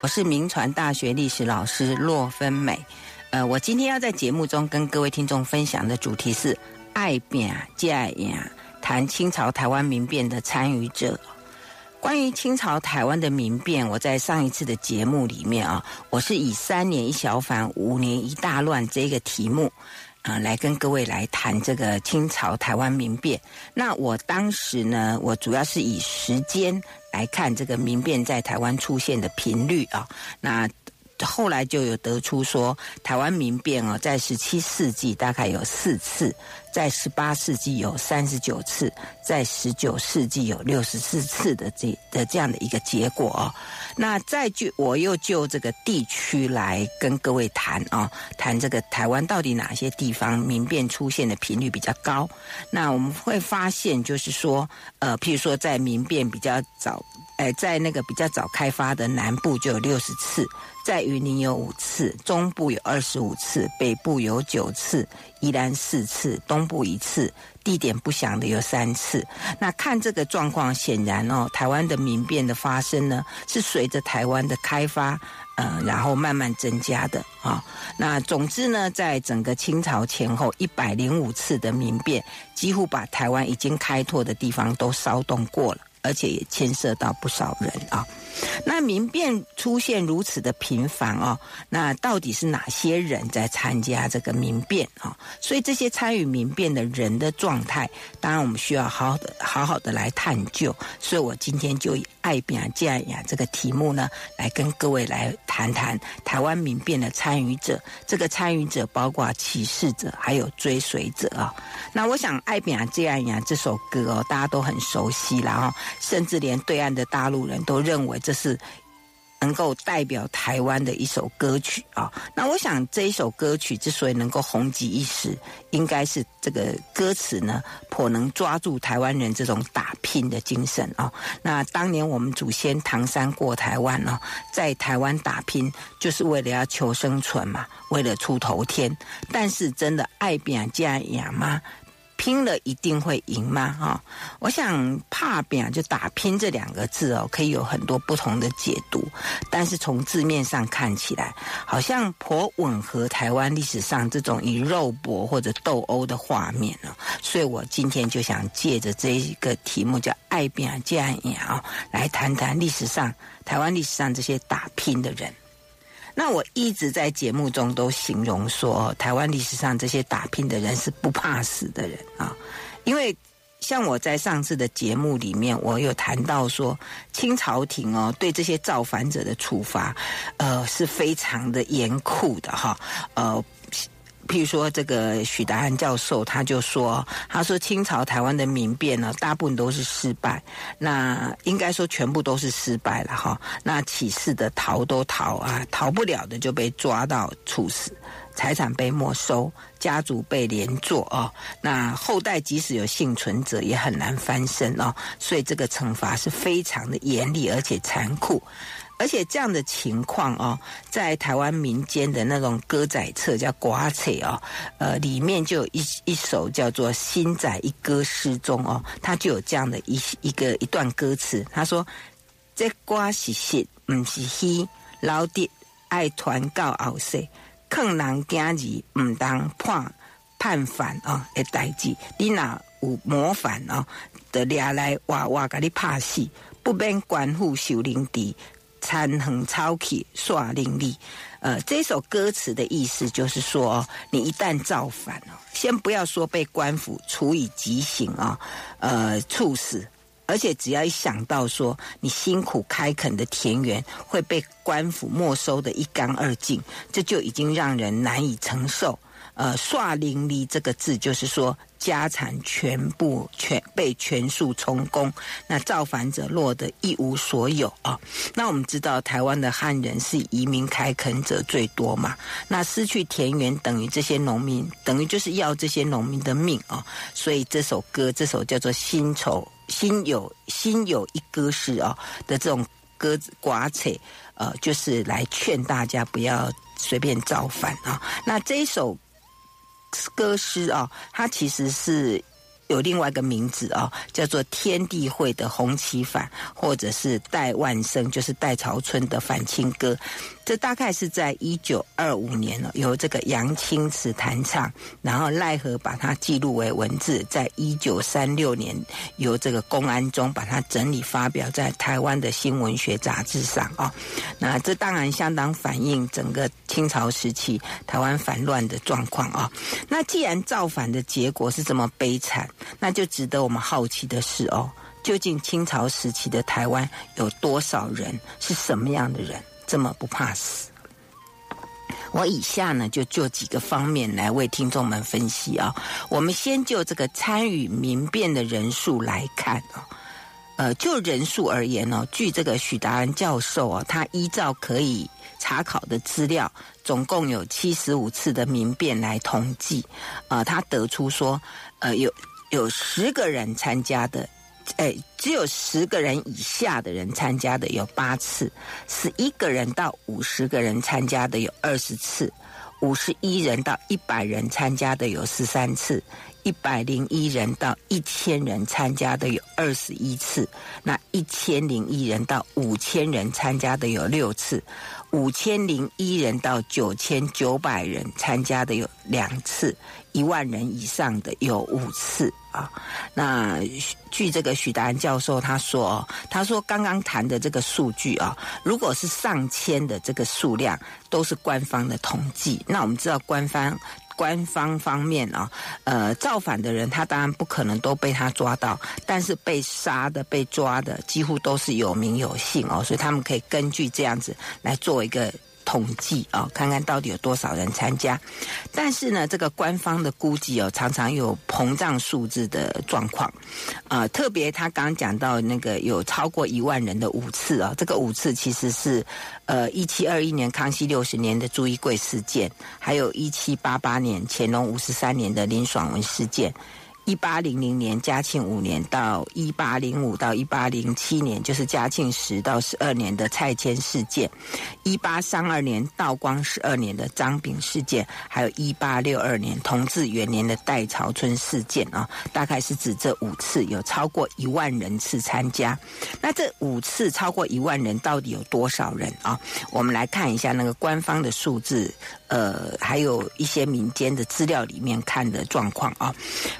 我是铭传大学历史老师骆芬美，呃，我今天要在节目中跟各位听众分享的主题是“爱拼才会赢”，谈清朝台湾民变的参与者。关于清朝台湾的民变，我在上一次的节目里面啊，我是以“三年一小反，五年一大乱”这个题目。啊，来跟各位来谈这个清朝台湾民变。那我当时呢，我主要是以时间来看这个民变在台湾出现的频率啊。那后来就有得出说，台湾民变哦，在十七世纪大概有四次。在十八世纪有三十九次，在十九世纪有六十四次的这的这样的一个结果哦。那再就我又就这个地区来跟各位谈啊，谈这个台湾到底哪些地方民变出现的频率比较高？那我们会发现，就是说，呃，譬如说在民变比较早，呃，在那个比较早开发的南部就有六十次，在云林有五次，中部有二十五次，北部有九次。宜兰四次，东部一次，地点不详的有三次。那看这个状况，显然哦，台湾的民变的发生呢，是随着台湾的开发，呃，然后慢慢增加的啊、那总之呢，在整个清朝前后一百零五次的民变，几乎把台湾已经开拓的地方都骚动过了，而且也牵涉到不少人啊。那民变出现如此的频繁哦，那到底是哪些人在参加这个民变啊？所以这些参与民变的人的状态，当然我们需要好好的、好好的来探究。所以我今天就以“爱拼才会赢”这个题目呢，来跟各位来谈谈台湾民变的参与者。这个参与者包括起事者，还有追随者啊。那我想，“爱拼才会赢”这首歌哦，大家都很熟悉了哈，甚至连对岸的大陆人都认为。这是能够代表台湾的一首歌曲啊！那我想这一首歌曲之所以能够红极一时，应该是这个歌词呢，颇能抓住台湾人这种打拼的精神啊！那当年我们祖先唐山过台湾呢，在台湾打拼，就是为了要求生存嘛，为了出头天。但是真的爱拼才会赢吗？拼了一定会赢吗？哈，我想“打拼”就打拼这两个字哦，可以有很多不同的解读。但是从字面上看起来，好像颇吻合台湾历史上这种以肉搏或者斗殴的画面呢。所以我今天就想借着这一个题目叫“爱拼才会赢”啊，来谈谈历史上台湾历史上这些打拼的人。那我一直在节目中都形容说，台湾历史上这些打拼的人是不怕死的人啊，因为像我在上次的节目里面，我有谈到说，清朝廷哦对这些造反者的处罚，呃是非常的严酷的哈，呃。譬如说，这个许达安教授他就说：“他说清朝台湾的民变呢，大部分都是失败。那应该说全部都是失败了哈。那起事的逃都逃啊，逃不了的就被抓到处死，财产被没收，家族被连坐哦。那后代即使有幸存者，也很难翻身哦。所以这个惩罚是非常的严厉而且残酷。”而且这样的情况哦，在台湾民间的那种歌仔册叫歌册哦，呃，里面就有一一首叫做《新仔一歌诗》中哦，他就有这样的一一个一段歌词，他说：“这歌是实，不是虚，老弟爱传到后世，坑人惊儿，唔当判判反哦的代志，你若有谋反哦，的俩来哇哇给你拍死，不免官府受凌迟。”残横草气耍伶俐，呃，这首歌词的意思就是说，你一旦造反哦，先不要说被官府处以极刑啊，呃，处死，而且只要一想到说你辛苦开垦的田园会被官府没收的一干二净，这就已经让人难以承受。呃，刷淋漓这个字就是说。家产全部全被全数充公，那造反者落得一无所有啊！那我们知道台湾的汉人是移民开垦者最多嘛，那失去田园等于这些农民等于就是要这些农民的命啊！所以这首歌，这首叫做《新愁新有新有一歌诗》啊的这种歌子寡彩，呃，就是来劝大家不要随便造反啊！那这一首。歌诗啊，它其实是有另外一个名字啊，叫做天地会的红旗反，或者是戴万生，就是戴朝春的反清歌。这大概是在一九二五年了，由这个杨清池弹唱，然后赖和把它记录为文字，在一九三六年由这个公安中把它整理发表在台湾的新文学杂志上啊。那这当然相当反映整个清朝时期台湾反乱的状况啊。那既然造反的结果是这么悲惨，那就值得我们好奇的是哦，究竟清朝时期的台湾有多少人是什么样的人？这么不怕死？我以下呢，就就几个方面来为听众们分析啊。我们先就这个参与民变的人数来看啊。呃，就人数而言呢，据这个许达安教授啊，他依照可以查考的资料，总共有七十五次的民变来统计啊，他得出说，呃，有有十个人参加的。哎，只有十个人以下的人参加的有八次，十一个人到五十个人参加的有二十次，五十一人到一百人参加的有十三次，一百零一人到一千人参加的有二十一次，那一千零一人到五千人参加的有六次。五千零一人到九千九百人参加的有两次，一万人以上的有五次啊。那据这个许达安教授他说，他说刚刚谈的这个数据啊，如果是上千的这个数量，都是官方的统计。那我们知道官方。官方方面啊，呃，造反的人他当然不可能都被他抓到，但是被杀的、被抓的几乎都是有名有姓哦，所以他们可以根据这样子来做一个。统计啊，看看到底有多少人参加。但是呢，这个官方的估计哦，常常有膨胀数字的状况啊。特别他刚讲到那个有超过一万人的五次啊，这个五次其实是呃一七二一年康熙六十年的朱一贵事件，还有一七八八年乾隆五十三年的林爽文事件。一八零零年嘉庆五年到一八零五到一八零七年，就是嘉庆十到十二年的蔡迁事件；一八三二年道光十二年的张炳事件，还有一八六二年同治元年的戴潮春事件啊，大概是指这五次有超过一万人次参加。那这五次超过一万人到底有多少人啊？我们来看一下那个官方的数字，呃，还有一些民间的资料里面看的状况啊，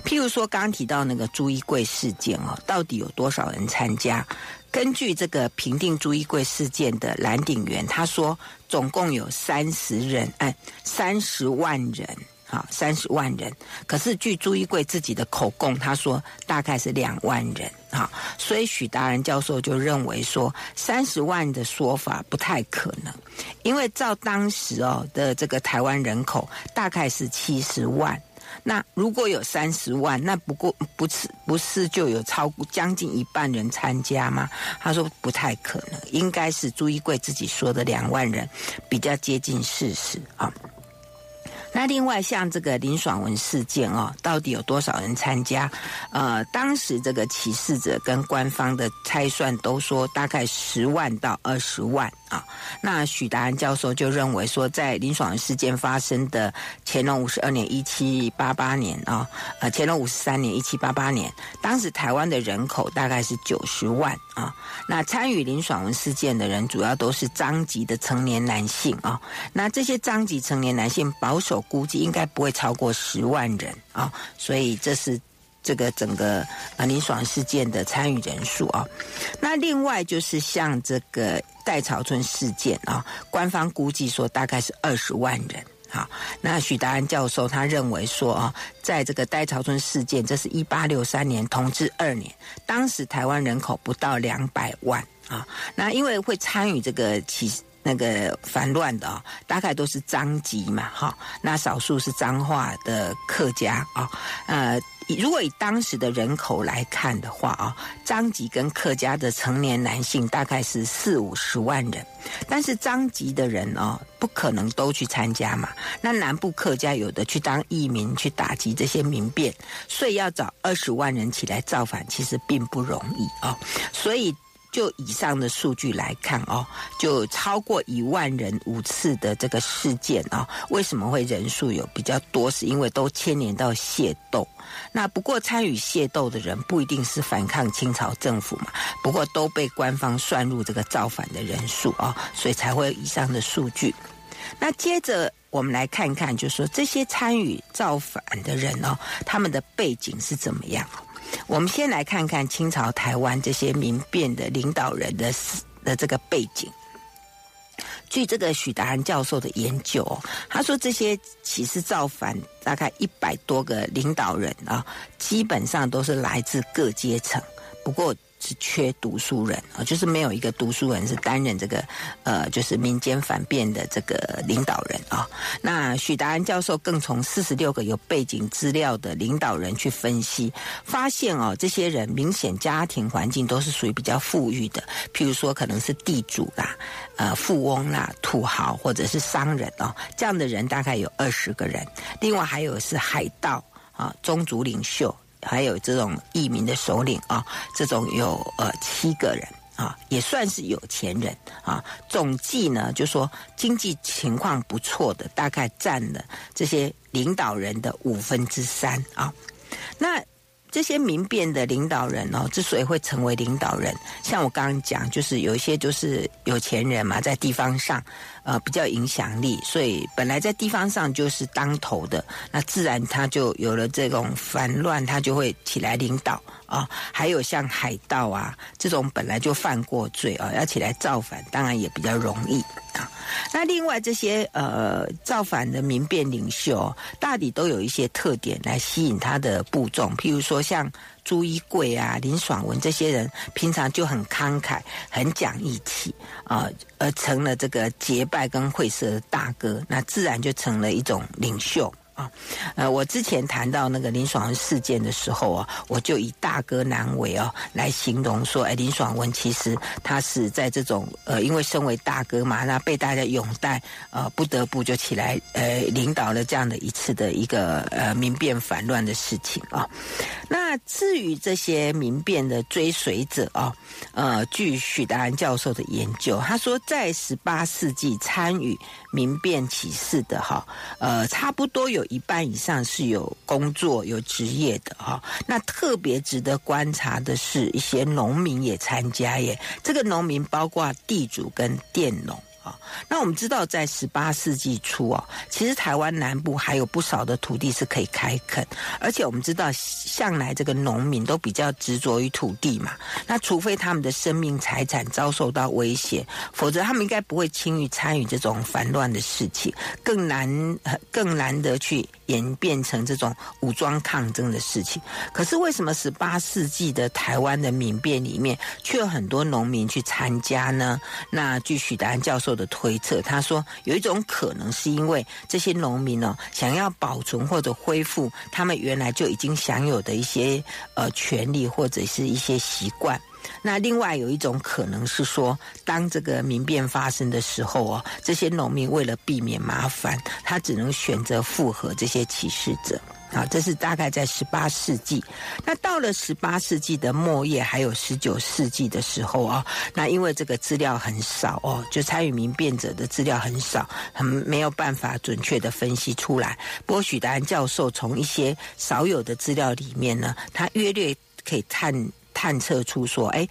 譬如说。刚刚提到那个朱一贵事件哦，到底有多少人参加？根据这个评定朱一贵事件的蓝鼎元，他说总共有三十人，哎，三十万人，啊，三十万人。可是据朱一贵自己的口供，他说大概是两万人，啊，所以许达人教授就认为说三十万的说法不太可能，因为照当时哦的这个台湾人口大概是七十万。那如果有三十万，那不过不是不是就有超过将近一半人参加吗？他说不太可能，应该是朱一贵自己说的两万人比较接近事实啊。那另外像这个林爽文事件哦，到底有多少人参加？呃，当时这个起事者跟官方的猜算都说大概十万到二十万啊。那许达安教授就认为说，在林爽文事件发生的乾隆五十二年一七八八年啊，呃，乾隆五十三年一七八八年，当时台湾的人口大概是九十万啊。那参与林爽文事件的人主要都是张籍的成年男性啊。那这些张籍成年男性保守。估计应该不会超过十万人啊，所以这是这个整个啊林爽事件的参与人数啊。那另外就是像这个戴潮春事件啊，官方估计说大概是二十万人。好，那许达安教授他认为说啊，在这个戴潮春事件，这是一八六三年同治二年，当时台湾人口不到两百万啊。那因为会参与这个起。那个反乱的啊，大概都是张籍嘛，哈，那少数是彰化的客家啊，呃，如果以当时的人口来看的话啊，张吉跟客家的成年男性大概是四五十万人，但是张吉的人哦，不可能都去参加嘛，那南部客家有的去当义民去打击这些民变，所以要找二十万人起来造反，其实并不容易啊，所以。就以上的数据来看哦，就超过一万人五次的这个事件、哦，为什么会人数有比较多？是因为都牵连到械斗。那不过参与械斗的人不一定是反抗清朝政府嘛，不过都被官方算入这个造反的人数啊、哦，所以才会有以上的数据。那接着我们来看看，就是说这些参与造反的人哦，他们的背景是怎么样？我们先来看看清朝台湾这些民变的领导人的的这个背景。据这个许达仁教授的研究，他说这些起事造反大概一百多个领导人啊，基本上都是来自各阶层，不过。是缺读书人啊，就是没有一个读书人是担任这个呃，就是民间反变的这个领导人啊。那许达安教授更从四十六个有背景资料的领导人去分析，发现哦，这些人明显家庭环境都是属于比较富裕的，譬如说可能是地主啦、呃富翁啦、土豪或者是商人哦，这样的人大概有二十个人。另外还有是海盗啊、宗族领袖。还有这种义民的首领啊，这种有呃七个人啊，也算是有钱人啊。总计呢，就说经济情况不错的，大概占了这些领导人的五分之三啊。那这些民变的领导人哦，之所以会成为领导人，像我刚刚讲，就是有一些就是有钱人嘛，在地方上。呃，比较影响力，所以本来在地方上就是当头的，那自然他就有了这种反乱，他就会起来领导啊。还有像海盗啊这种本来就犯过罪啊，要起来造反，当然也比较容易啊。那另外这些呃造反的民变领袖，大抵都有一些特点来吸引他的部众，譬如说像。朱一贵啊，林爽文这些人平常就很慷慨，很讲义气啊，而成了这个结拜跟会社的大哥，那自然就成了一种领袖。啊，呃，我之前谈到那个林爽文事件的时候啊，我就以大哥难为哦来形容说，哎，林爽文其实他是在这种呃，因为身为大哥嘛，那被大家拥戴，呃，不得不就起来呃领导了这样的一次的一个呃民变反乱的事情啊。那至于这些民变的追随者啊，呃，据许达安教授的研究，他说在十八世纪参与民变起事的哈，呃，差不多有。一半以上是有工作、有职业的哈，那特别值得观察的是一些农民也参加耶。这个农民包括地主跟佃农。啊那我们知道，在十八世纪初哦，其实台湾南部还有不少的土地是可以开垦，而且我们知道，向来这个农民都比较执着于土地嘛。那除非他们的生命财产遭受到威胁，否则他们应该不会轻易参与这种烦乱的事情，更难更难得去演变成这种武装抗争的事情。可是为什么十八世纪的台湾的民变里面，却有很多农民去参加呢？那据许达安教授的推测，他说有一种可能是因为这些农民呢，想要保存或者恢复他们原来就已经享有的一些呃权利或者是一些习惯。那另外有一种可能是说，当这个民变发生的时候哦，这些农民为了避免麻烦，他只能选择附和这些起事者。啊，这是大概在十八世纪。那到了十八世纪的末叶，还有十九世纪的时候啊，那因为这个资料很少哦，就参与民变者的资料很少，很没有办法准确的分析出来。不过许达仁教授从一些少有的资料里面呢，他约略可以探探测出说，哎。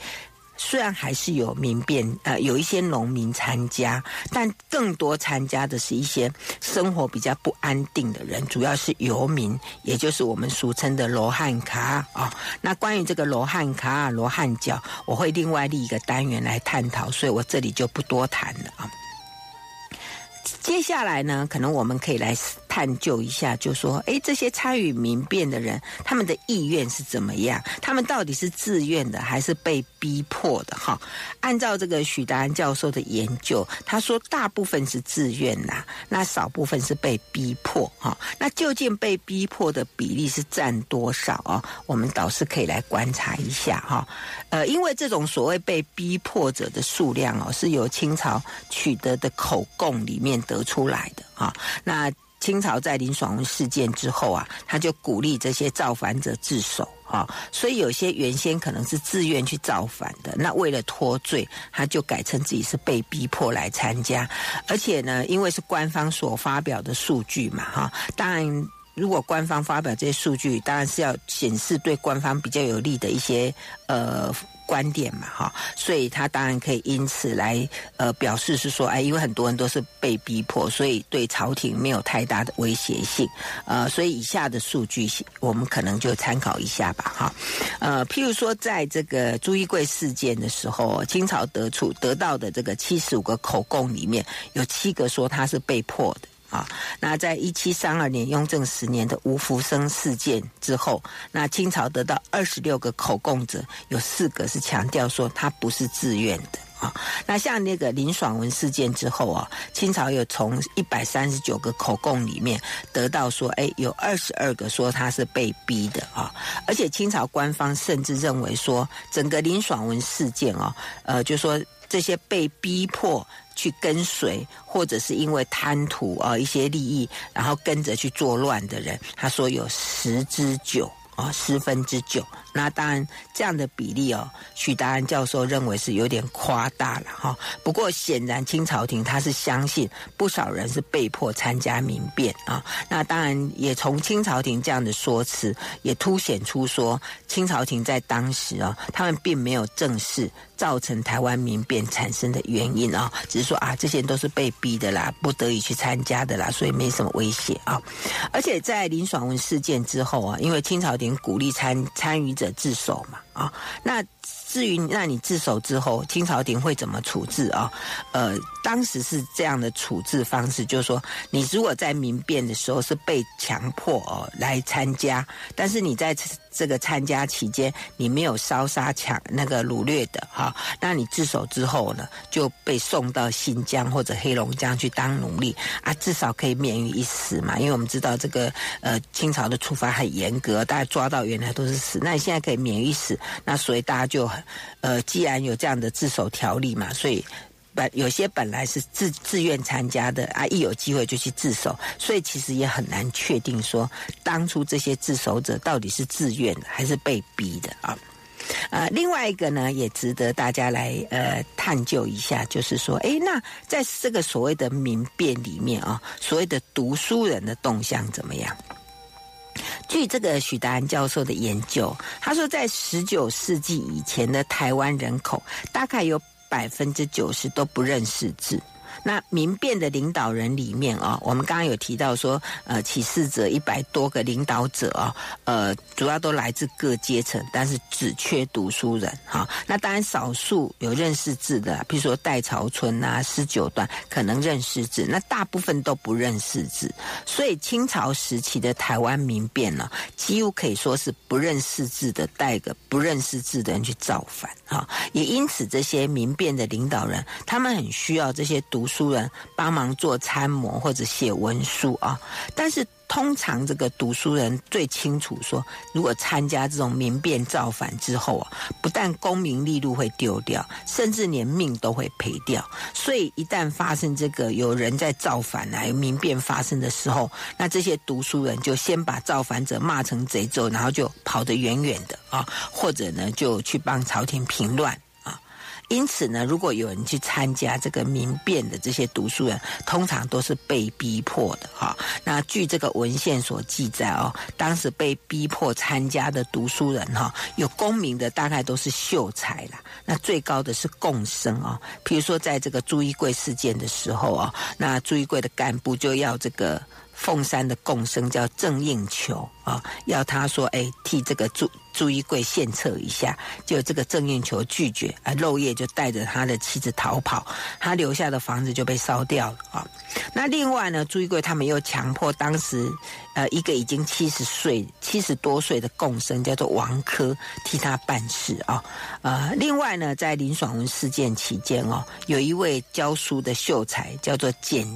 虽然还是有民变，呃，有一些农民参加，但更多参加的是一些生活比较不安定的人，主要是游民，也就是我们俗称的罗汉卡啊、哦。那关于这个罗汉卡、罗汉教，我会另外立一个单元来探讨，所以我这里就不多谈了啊。接下来呢，可能我们可以来探究一下，就说，哎，这些参与民变的人，他们的意愿是怎么样？他们到底是自愿的，还是被逼迫的？哈，按照这个许达安教授的研究，他说大部分是自愿呐，那少部分是被逼迫。哈，那究竟被逼迫的比例是占多少啊？我们倒是可以来观察一下哈。呃，因为这种所谓被逼迫者的数量哦，是由清朝取得的口供里面得得出来的啊，那。清朝在林爽文事件之后啊，他就鼓励这些造反者自首。啊，所以有些原先可能是自愿去造反的，那为了脱罪，他就改成自己是被逼迫来参加，而且呢，因为是官方所发表的数据嘛，哈，当然。如果官方发表这些数据，当然是要显示对官方比较有利的一些呃观点嘛，哈，所以他当然可以因此来呃表示是说，哎，因为很多人都是被逼迫，所以对朝廷没有太大的威胁性，呃，所以以下的数据我们可能就参考一下吧，哈，呃，譬如说在这个朱一贵事件的时候，清朝得出得到的这个七十五个口供里面有七个说他是被迫的。啊，那在一七三二年雍正十年的吴福生事件之后，那清朝得到二十六个口供者，有四个是强调说他不是自愿的啊。那像那个林爽文事件之后啊，清朝又从一百三十九个口供里面得到说，哎，有二十二个说他是被逼的啊。而且清朝官方甚至认为说，整个林爽文事件啊，呃，就说这些被逼迫。去跟随，或者是因为贪图啊一些利益，然后跟着去作乱的人，他说有十之九啊，十分之九。那当然，这样的比例哦，许达安教授认为是有点夸大了哈。不过显然，清朝廷他是相信不少人是被迫参加民变啊。那当然，也从清朝廷这样的说辞，也凸显出说，清朝廷在当时啊，他们并没有正视造成台湾民变产生的原因啊，只是说啊，这些人都是被逼的啦，不得已去参加的啦，所以没什么威胁啊。而且在林爽文事件之后啊，因为清朝廷鼓励参参与者。自首嘛，啊，那。至于那你自首之后，清朝廷会怎么处置啊？呃，当时是这样的处置方式，就是说，你如果在民变的时候是被强迫哦来参加，但是你在这个参加期间你没有烧杀抢那个掳掠的哈，那你自首之后呢，就被送到新疆或者黑龙江去当奴隶啊，至少可以免于一死嘛。因为我们知道这个呃清朝的处罚很严格，大家抓到原来都是死，那你现在可以免于死，那所以大家就。呃，既然有这样的自首条例嘛，所以本有些本来是自自愿参加的啊，一有机会就去自首，所以其实也很难确定说当初这些自首者到底是自愿还是被逼的啊。呃，另外一个呢，也值得大家来呃探究一下，就是说，诶，那在这个所谓的民变里面啊，所谓的读书人的动向怎么样？据这个许达安教授的研究，他说，在十九世纪以前的台湾人口，大概有百分之九十都不认识字。那民变的领导人里面啊，我们刚刚有提到说，呃，起事者一百多个领导者啊，呃，主要都来自各阶层，但是只缺读书人哈。那当然少数有认识字的，比如说戴潮春啊、施九段可能认识字，那大部分都不认识字。所以清朝时期的台湾民变呢，几乎可以说是不认识字的带个不认识字的人去造反哈。也因此，这些民变的领导人，他们很需要这些读书。书人帮忙做参谋或者写文书啊，但是通常这个读书人最清楚说，如果参加这种民变造反之后啊，不但功名利禄会丢掉，甚至连命都会赔掉。所以一旦发生这个有人在造反啊，民变发生的时候，那这些读书人就先把造反者骂成贼之后，然后就跑得远远的啊，或者呢就去帮朝廷平乱。因此呢，如果有人去参加这个民变的这些读书人，通常都是被逼迫的哈。那据这个文献所记载哦，当时被逼迫参加的读书人哈，有功名的大概都是秀才啦，那最高的是贡生啊。比如说在这个朱一贵事件的时候啊，那朱一贵的干部就要这个。凤山的贡生叫郑应求啊，要他说哎，替这个朱朱一贵献策一下，就这个郑应求拒绝，啊，漏夜就带着他的妻子逃跑，他留下的房子就被烧掉了啊。那另外呢，朱一贵他们又强迫当时呃一个已经七十岁、七十多岁的贡生叫做王科替他办事啊。呃，另外呢，在林爽文事件期间哦，有一位教书的秀才叫做简。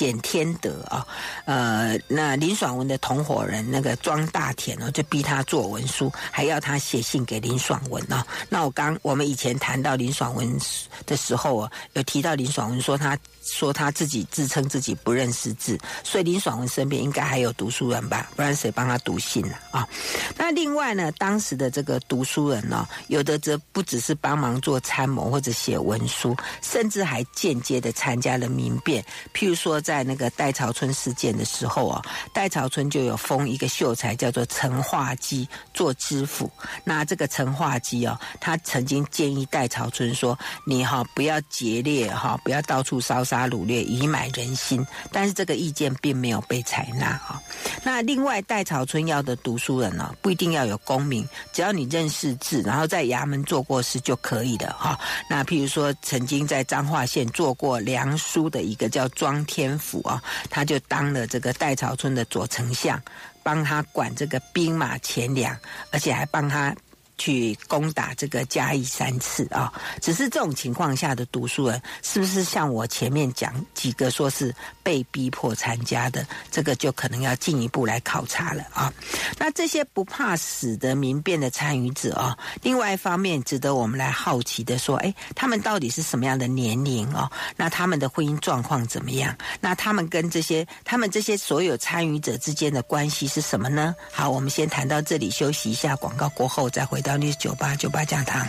简天德啊，呃，那林爽文的同伙人那个庄大田哦，就逼他做文书，还要他写信给林爽文啊。那我刚我们以前谈到林爽文的时候啊，有提到林爽文说他说他自己自称自己不认识字，所以林爽文身边应该还有读书人吧？不然谁帮他读信呢？啊？那另外呢，当时的这个读书人呢，有的则不只是帮忙做参谋或者写文书，甚至还间接的参加了民变，譬如说。在那个戴潮春事件的时候啊，戴潮春就有封一个秀才叫做陈化基做知府。那这个陈化基哦，他曾经建议戴潮春说：“你哈不要劫掠哈，不要到处烧杀掳掠，以买人心。”但是这个意见并没有被采纳啊。那另外，戴潮春要的读书人呢，不一定要有功名，只要你认识字，然后在衙门做过事就可以的哈。那譬如说，曾经在彰化县做过梁书的一个叫庄天。府啊，他就当了这个代朝村的左丞相，帮他管这个兵马钱粮，而且还帮他。去攻打这个嘉义三次啊！只是这种情况下的读书人，是不是像我前面讲几个说是被逼迫参加的？这个就可能要进一步来考察了啊！那这些不怕死的民变的参与者啊，另外一方面值得我们来好奇的说，哎，他们到底是什么样的年龄哦？那他们的婚姻状况怎么样？那他们跟这些他们这些所有参与者之间的关系是什么呢？好，我们先谈到这里，休息一下，广告过后再回到。News 九八九八讲堂，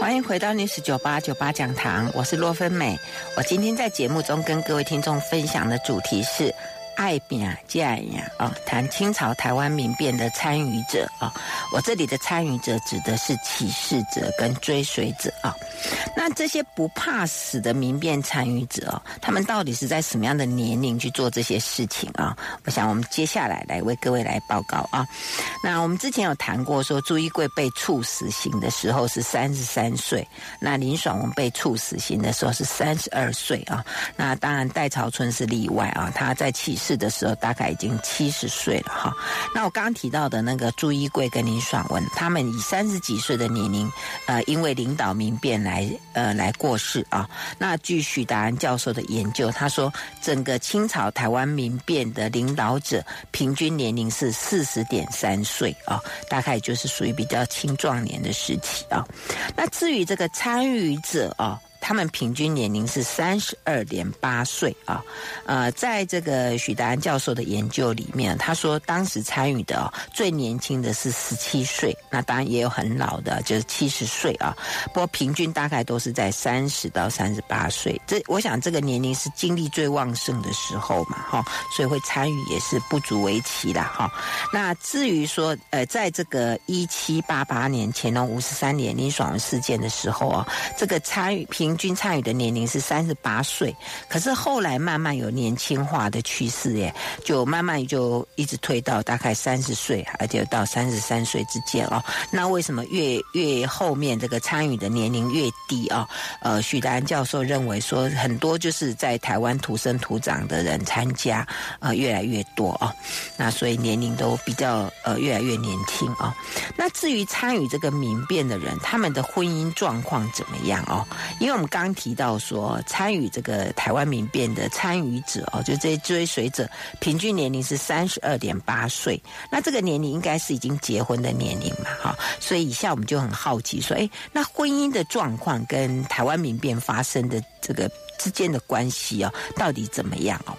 欢迎回到 News 九八九八讲堂，我是洛芬美。我今天在节目中跟各位听众分享的主题是。爱拼才会赢啊！谈清朝台湾民变的参与者啊，我这里的参与者指的是起事者跟追随者啊。那这些不怕死的民变参与者啊，他们到底是在什么样的年龄去做这些事情啊？我想我们接下来来为各位来报告啊。那我们之前有谈过说，朱一贵被处死刑的时候是三十三岁，那林爽文被处死刑的时候是三十二岁啊。那当然戴朝春是例外啊，他在起事。的时候大概已经七十岁了哈。那我刚刚提到的那个朱一贵跟林爽文，他们以三十几岁的年龄，呃，因为领导民变来呃来过世啊。那据许达安教授的研究，他说整个清朝台湾民变的领导者平均年龄是四十点三岁啊，大概就是属于比较青壮年的时期啊。那至于这个参与者啊。他们平均年龄是三十二点八岁啊，呃，在这个许达安教授的研究里面，他说当时参与的哦，最年轻的是十七岁，那当然也有很老的，就是七十岁啊。不过平均大概都是在三十到三十八岁，这我想这个年龄是精力最旺盛的时候嘛，哈，所以会参与也是不足为奇啦，哈。那至于说，呃，在这个一七八八年乾隆五十三年林爽文事件的时候啊，这个参与平。平均参与的年龄是三十八岁，可是后来慢慢有年轻化的趋势耶，就慢慢就一直推到大概三十岁，而且到三十三岁之间哦。那为什么越越后面这个参与的年龄越低啊？呃，许达安教授认为说，很多就是在台湾土生土长的人参加，呃，越来越多啊。那所以年龄都比较呃越来越年轻啊。那至于参与这个民变的人，他们的婚姻状况怎么样哦？因为我们刚提到说，参与这个台湾民变的参与者哦，就这些追随者，平均年龄是三十二点八岁。那这个年龄应该是已经结婚的年龄嘛，哈。所以以下我们就很好奇说，哎，那婚姻的状况跟台湾民变发生的这个之间的关系哦，到底怎么样哦？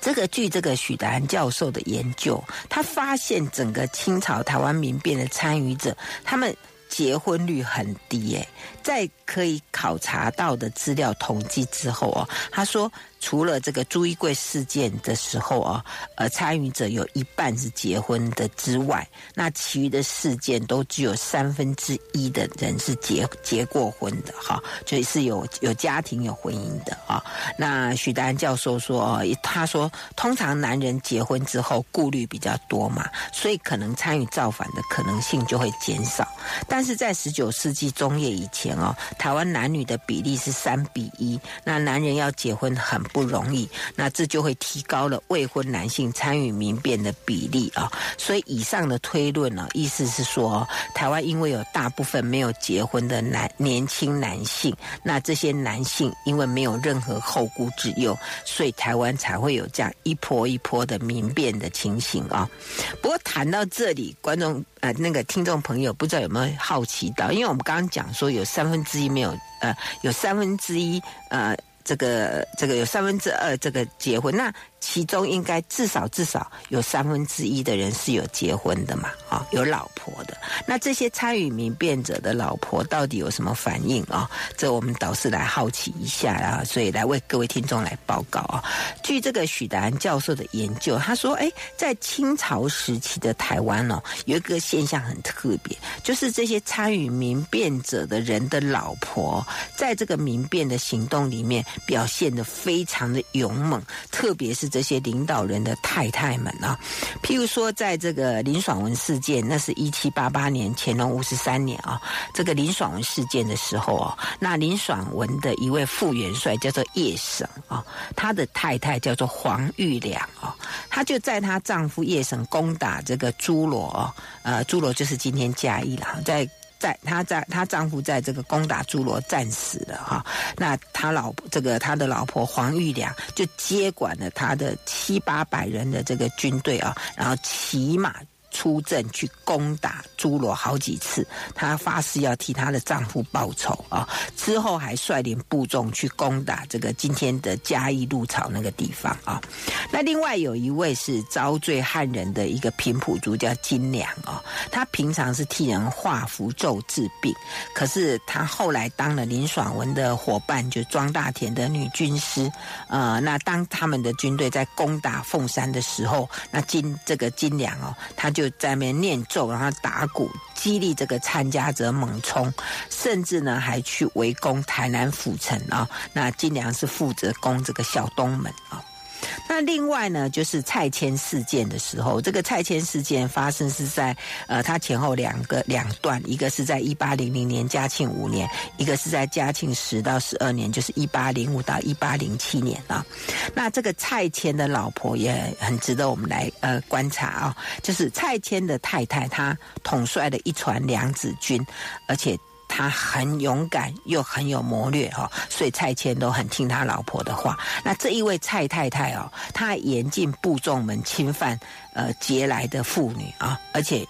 这个据这个许达安教授的研究，他发现整个清朝台湾民变的参与者，他们结婚率很低，诶，在可以考察到的资料统计之后哦，他说。除了这个朱一贵事件的时候啊，呃，参与者有一半是结婚的之外，那其余的事件都只有三分之一的人是结结过婚的哈，就是有有家庭有婚姻的啊。那许丹教授说，他说通常男人结婚之后顾虑比较多嘛，所以可能参与造反的可能性就会减少。但是在十九世纪中叶以前哦，台湾男女的比例是三比一，那男人要结婚很不容易，那这就会提高了未婚男性参与民变的比例啊。所以以上的推论呢，意思是说，台湾因为有大部分没有结婚的男年轻男性，那这些男性因为没有任何后顾之忧，所以台湾才会有这样一波一波的民变的情形啊。不过谈到这里，观众呃那个听众朋友不知道有没有好奇到，因为我们刚刚讲说有三分之一没有呃有三分之一呃这个这个有三分之二这个结婚那。其中应该至少至少有三分之一的人是有结婚的嘛，啊，有老婆的。那这些参与民变者的老婆到底有什么反应啊？这我们倒是来好奇一下啊，所以来为各位听众来报告啊。据这个许达安教授的研究，他说，哎，在清朝时期的台湾哦，有一个现象很特别，就是这些参与民变者的人的老婆，在这个民变的行动里面表现得非常的勇猛，特别是。这些领导人的太太们啊，譬如说，在这个林爽文事件，那是一七八八年乾隆五十三年啊，这个林爽文事件的时候啊，那林爽文的一位副元帅叫做叶省啊，他的太太叫做黄玉良啊，他就在她丈夫叶省攻打这个朱罗，呃，朱罗就是今天嘉义了，在。在她在她丈夫在这个攻打诸罗战死了哈，那他老婆这个他的老婆黄玉良就接管了他的七八百人的这个军队啊，然后骑马。出阵去攻打朱罗好几次，她发誓要替她的丈夫报仇啊！之后还率领部众去攻打这个今天的嘉义鹿草那个地方啊。那另外有一位是遭罪汉人的一个平埔族叫金良啊，他平常是替人画符咒治病，可是他后来当了林爽文的伙伴，就庄大田的女军师。呃，那当他们的军队在攻打凤山的时候，那金这个金良哦，他就。就在那边念咒，然后打鼓，激励这个参加者猛冲，甚至呢还去围攻台南府城啊。那金良是负责攻这个小东门啊。那另外呢，就是蔡牵事件的时候，这个蔡迁事件发生是在呃，它前后两个两段，一个是在一八零零年嘉庆五年，一个是在嘉庆十到十二年，就是一八零五到一八零七年啊。那这个蔡牵的老婆也很值得我们来呃观察啊，就是蔡牵的太太，她统帅了一船两子军，而且。他很勇敢，又很有谋略哈，所以蔡牵都很听他老婆的话。那这一位蔡太太哦，她严禁部众们侵犯呃劫来的妇女啊，而且。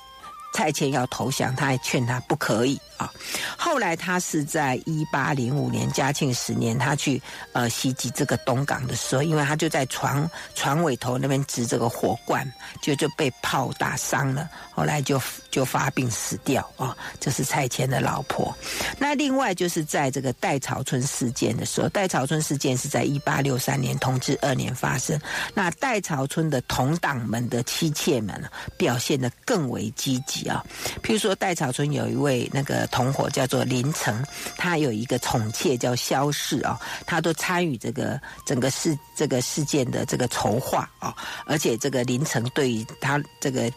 蔡牵要投降，他还劝他不可以啊。后来他是在一八零五年嘉庆十年，他去呃袭击这个东港的时候，因为他就在船船尾头那边执这个火罐，就就被炮打伤了，后来就就发病死掉啊。这是蔡牵的老婆。那另外就是在这个戴潮春事件的时候，戴潮春事件是在一八六三年同治二年发生。那戴潮春的同党们的妻妾们表现得更为积极。啊，譬如说戴草村有一位那个同伙叫做林成，他有一个宠妾叫萧氏啊，他都参与这个整个事这个事件的这个筹划啊，而且这个林成对于他这个。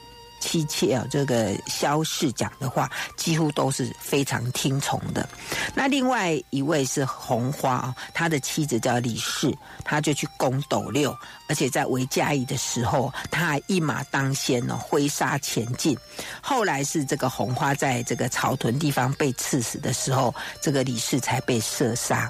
妻妾啊，这个萧氏讲的话几乎都是非常听从的。那另外一位是红花啊，他的妻子叫李氏，他就去攻斗六，而且在围嘉义的时候，他还一马当先哦，挥杀前进。后来是这个红花在这个草屯地方被刺死的时候，这个李氏才被射杀。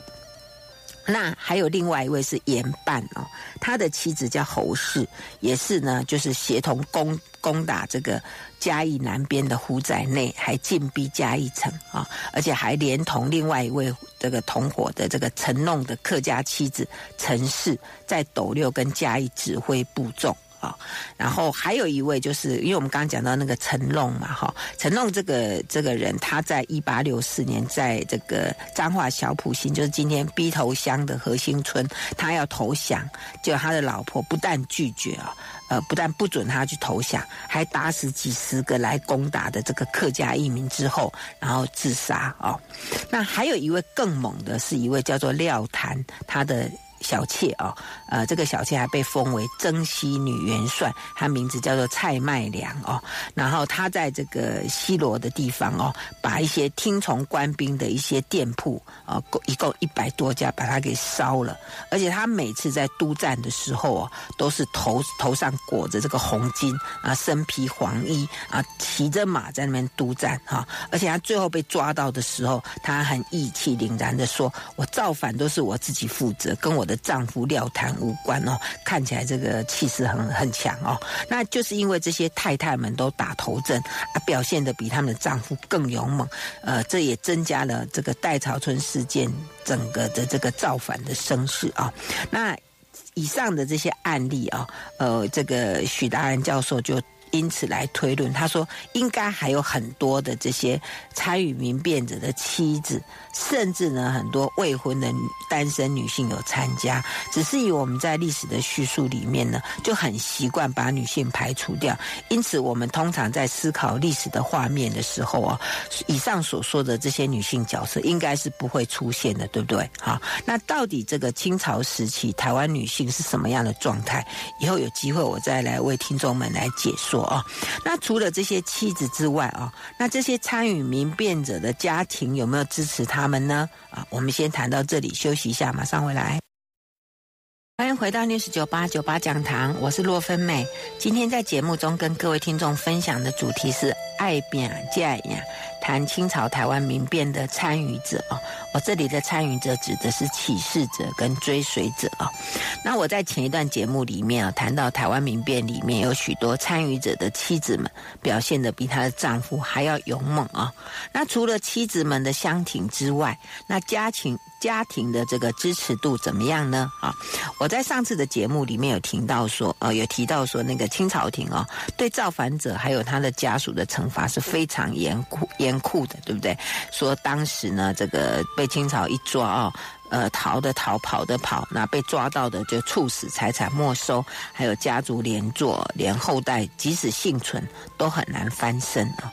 那还有另外一位是严办哦，他的妻子叫侯氏，也是呢，就是协同攻攻打这个嘉义南边的虎仔内，还进逼嘉义城啊，而且还连同另外一位这个同伙的这个陈弄的客家妻子陈氏，在斗六跟嘉义指挥部众。啊，然后还有一位，就是因为我们刚刚讲到那个陈弄嘛，哈，陈弄这个这个人，他在一八六四年，在这个彰化小埔心，就是今天逼头乡的河兴村，他要投降，就他的老婆不但拒绝啊，呃，不但不准他去投降，还打死几十个来攻打的这个客家义民之后，然后自杀啊。那还有一位更猛的，是一位叫做廖谭，他的。小妾啊，呃，这个小妾还被封为征西女元帅，她名字叫做蔡麦良哦。然后她在这个西罗的地方哦，把一些听从官兵的一些店铺啊，一共一百多家，把它给烧了。而且她每次在督战的时候哦，都是头头上裹着这个红巾啊，身披黄衣啊，骑着马在那边督战哈。而且她最后被抓到的时候，她很义气凛然的说：“我造反都是我自己负责，跟我的丈夫廖谭无关哦。”看起来这个气势很很强哦。那就是因为这些太太们都打头阵啊，表现的比他们的丈夫更勇猛。呃，这也增加了这个戴潮春事件整个的这个造反的声势啊。那以上的这些案例啊，呃，这个许达仁教授就。因此来推论，他说应该还有很多的这些参与民变者的妻子，甚至呢很多未婚的单身女性有参加，只是以我们在历史的叙述里面呢，就很习惯把女性排除掉。因此，我们通常在思考历史的画面的时候啊，以上所说的这些女性角色应该是不会出现的，对不对？好，那到底这个清朝时期台湾女性是什么样的状态？以后有机会我再来为听众们来解说。哦，那除了这些妻子之外啊，那这些参与民变者的家庭有没有支持他们呢？啊，我们先谈到这里，休息一下，马上回来。欢迎回到 News 九八九八讲堂，我是洛芬美。今天在节目中跟各位听众分享的主题是爱拼才会赢，谈清朝台湾民变的参与者啊。我这里的参与者指的是起事者跟追随者啊。那我在前一段节目里面啊，谈到台湾民变里面有许多参与者的妻子们表现得比她的丈夫还要勇猛啊。那除了妻子们的相挺之外，那家庭家庭的这个支持度怎么样呢？啊，我在上次的节目里面有听到说，呃，有提到说那个清朝廷啊，对造反者还有他的家属的惩罚是非常严酷严酷的，对不对？说当时呢，这个被清朝一抓啊，呃，逃的逃，跑的跑，那被抓到的就处死，财产没收，还有家族连坐，连后代即使幸存都很难翻身啊。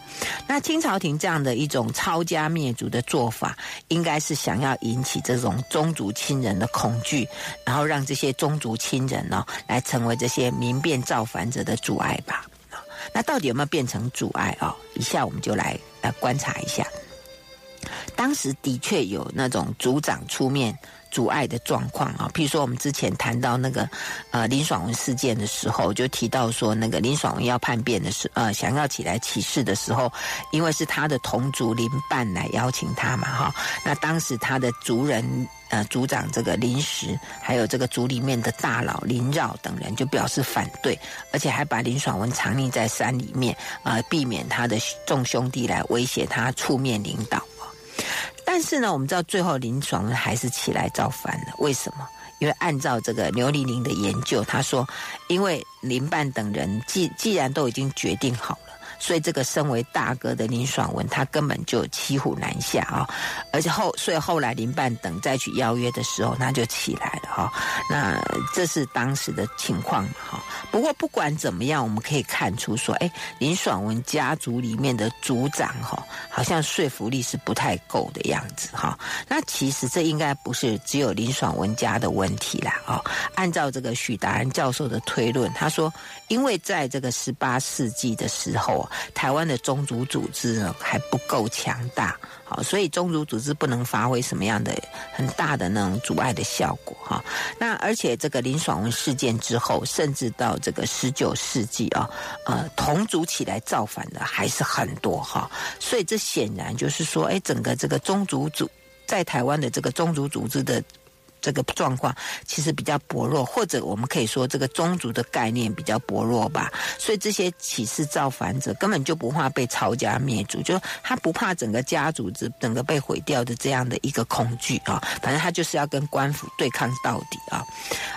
那清朝廷这样的一种抄家灭族的做法，应该是想要引起这种宗族亲人的恐惧，然后让这些宗族亲人呢，来成为这些民变造反者的阻碍吧。那到底有没有变成阻碍啊？以下我们就来来观察一下。当时的确有那种组长出面阻碍的状况啊，譬如说我们之前谈到那个呃林爽文事件的时候，就提到说那个林爽文要叛变的时，呃想要起来起事的时候，因为是他的同族林办来邀请他嘛哈，那当时他的族人呃族长这个林实，还有这个族里面的大佬林绕等人就表示反对，而且还把林爽文藏匿在山里面，呃，避免他的众兄弟来威胁他出面领导。但是呢，我们知道最后林爽还是起来造反了。为什么？因为按照这个刘玲玲的研究，他说，因为林半等人既既然都已经决定好了。所以，这个身为大哥的林爽文，他根本就骑虎难下啊！而且后，所以后来林半等再去邀约的时候，他就起来了哈。那这是当时的情况哈。不过，不管怎么样，我们可以看出说，哎，林爽文家族里面的族长哈，好像说服力是不太够的样子哈。那其实这应该不是只有林爽文家的问题啦啊！按照这个许达仁教授的推论，他说，因为在这个十八世纪的时候。台湾的宗族组织呢还不够强大，好，所以宗族组织不能发挥什么样的很大的那种阻碍的效果哈。那而且这个林爽文事件之后，甚至到这个十九世纪啊，呃，同族起来造反的还是很多哈。所以这显然就是说，哎，整个这个宗族组在台湾的这个宗族组织的。这个状况其实比较薄弱，或者我们可以说这个宗族的概念比较薄弱吧。所以这些起事造反者根本就不怕被抄家灭族，就他不怕整个家族子整个被毁掉的这样的一个恐惧啊。反正他就是要跟官府对抗到底啊。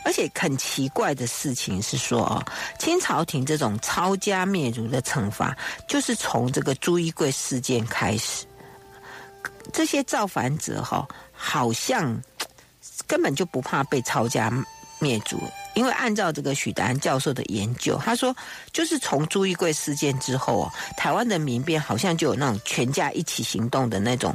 而且很奇怪的事情是说啊，清朝廷这种抄家灭族的惩罚，就是从这个朱一贵事件开始，这些造反者哈，好像。根本就不怕被抄家灭族，因为按照这个许达安教授的研究，他说，就是从朱一贵事件之后，台湾的民变好像就有那种全家一起行动的那种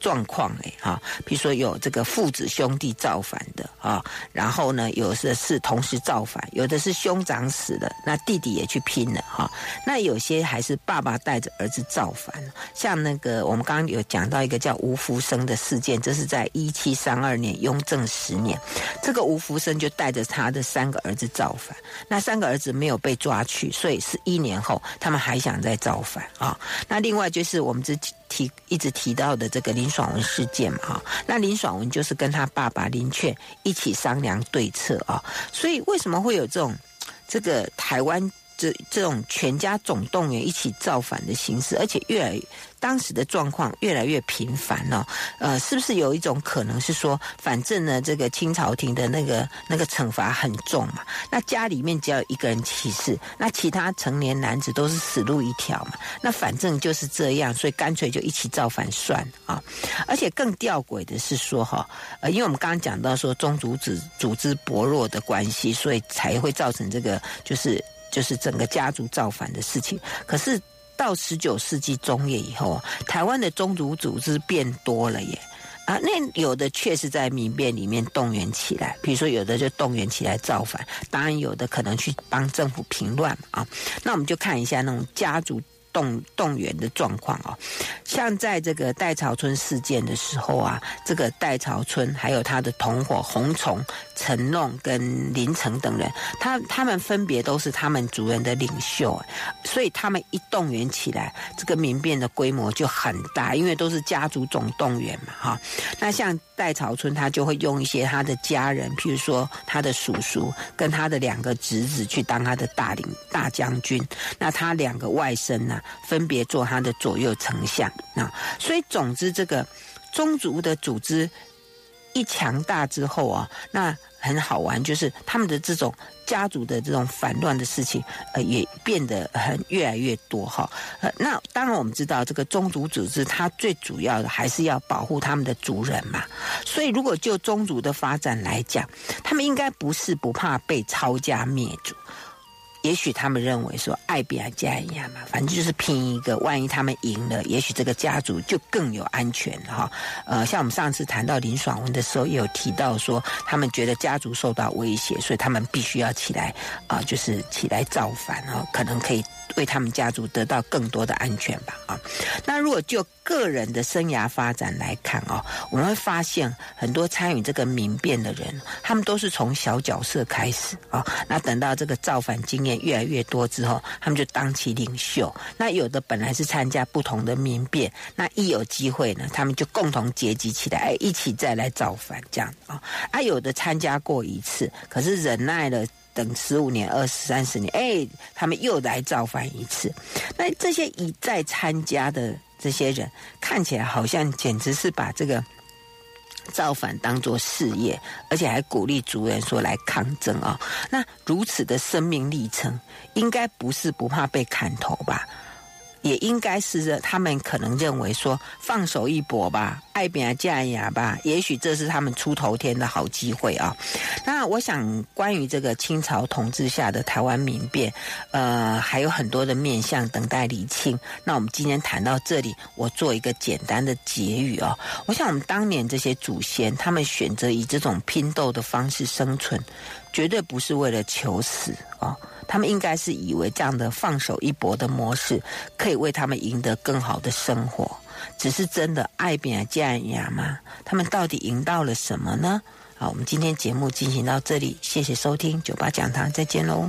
状况哎哈，比如说有这个父子兄弟造反的啊，然后呢，有的是同时造反，有的是兄长死了，那弟弟也去拼了哈，那有些还是爸爸带着儿子造反，像那个我们刚刚有讲到一个叫吴福生的事件，这是在一七三二年雍正十年，这个吴福生就带着他的三个儿子造反，那三个儿子没有被抓去，所以是一年后他们还想再造反啊，那另外就是我们之前。提一直提到的这个林爽文事件嘛，哈，那林爽文就是跟他爸爸林劝一起商量对策啊，所以为什么会有这种这个台湾？这这种全家总动员一起造反的形式，而且越来越当时的状况越来越频繁了。呃，是不是有一种可能是说，反正呢，这个清朝廷的那个那个惩罚很重嘛，那家里面只要一个人起事，那其他成年男子都是死路一条嘛。那反正就是这样，所以干脆就一起造反算啊。而且更吊诡的是说哈，呃，因为我们刚刚讲到说宗族组组织薄弱的关系，所以才会造成这个就是。就是整个家族造反的事情，可是到十九世纪中叶以后，台湾的宗族组织变多了耶啊，那有的确实在民变里面动员起来，比如说有的就动员起来造反，当然有的可能去帮政府平乱啊。那我们就看一下那种家族。动动员的状况哦，像在这个戴潮春事件的时候啊，这个戴潮春还有他的同伙洪崇、陈弄跟林成等人，他他们分别都是他们族人的领袖，所以他们一动员起来，这个民变的规模就很大，因为都是家族总动员嘛，哈。那像戴潮春，他就会用一些他的家人，譬如说他的叔叔跟他的两个侄子去当他的大领大将军，那他两个外甥呢？分别做他的左右丞相啊，所以总之，这个宗族的组织一强大之后啊，那很好玩，就是他们的这种家族的这种反乱的事情，呃，也变得很越来越多哈。呃，那当然我们知道，这个宗族组织它最主要的还是要保护他们的族人嘛。所以，如果就宗族的发展来讲，他们应该不是不怕被抄家灭族。也许他们认为说爱比爱加一样嘛，反正就是拼一个，万一他们赢了，也许这个家族就更有安全哈。呃，像我们上次谈到林爽文的时候，也有提到说，他们觉得家族受到威胁，所以他们必须要起来啊、就是起来造反啊，可能可以为他们家族得到更多的安全吧啊。那如果就个人的生涯发展来看哦，我们会发现很多参与这个民变的人，他们都是从小角色开始啊。那等到这个造反经验越来越多之后，他们就当起领袖。那有的本来是参加不同的民变，那一有机会呢，他们就共同结集起来，哎，一起再来造反这样啊。啊，有的参加过一次，可是忍耐了等十五年、二十三十年，哎，他们又来造反一次。那这些一再参加的。这些人看起来好像简直是把这个造反当做事业，而且还鼓励族人说来抗争啊、哦！那如此的生命历程，应该不是不怕被砍头吧？也应该是他们可能认为说放手一搏吧，爱拼才会赢吧，也许这是他们出头天的好机会啊。那我想关于这个清朝统治下的台湾民变，呃，还有很多的面向等待厘清。那我们今天谈到这里，我做一个简单的结语啊。我想我们当年这些祖先，他们选择以这种拼斗的方式生存，绝对不是为了求死啊。他们应该是以为这样的放手一搏的模式，可以为他们赢得更好的生活。只是真的爱拼才会赢吗？他们到底赢到了什么呢？好，我们今天节目进行到这里，谢谢收听九八讲堂，再见喽。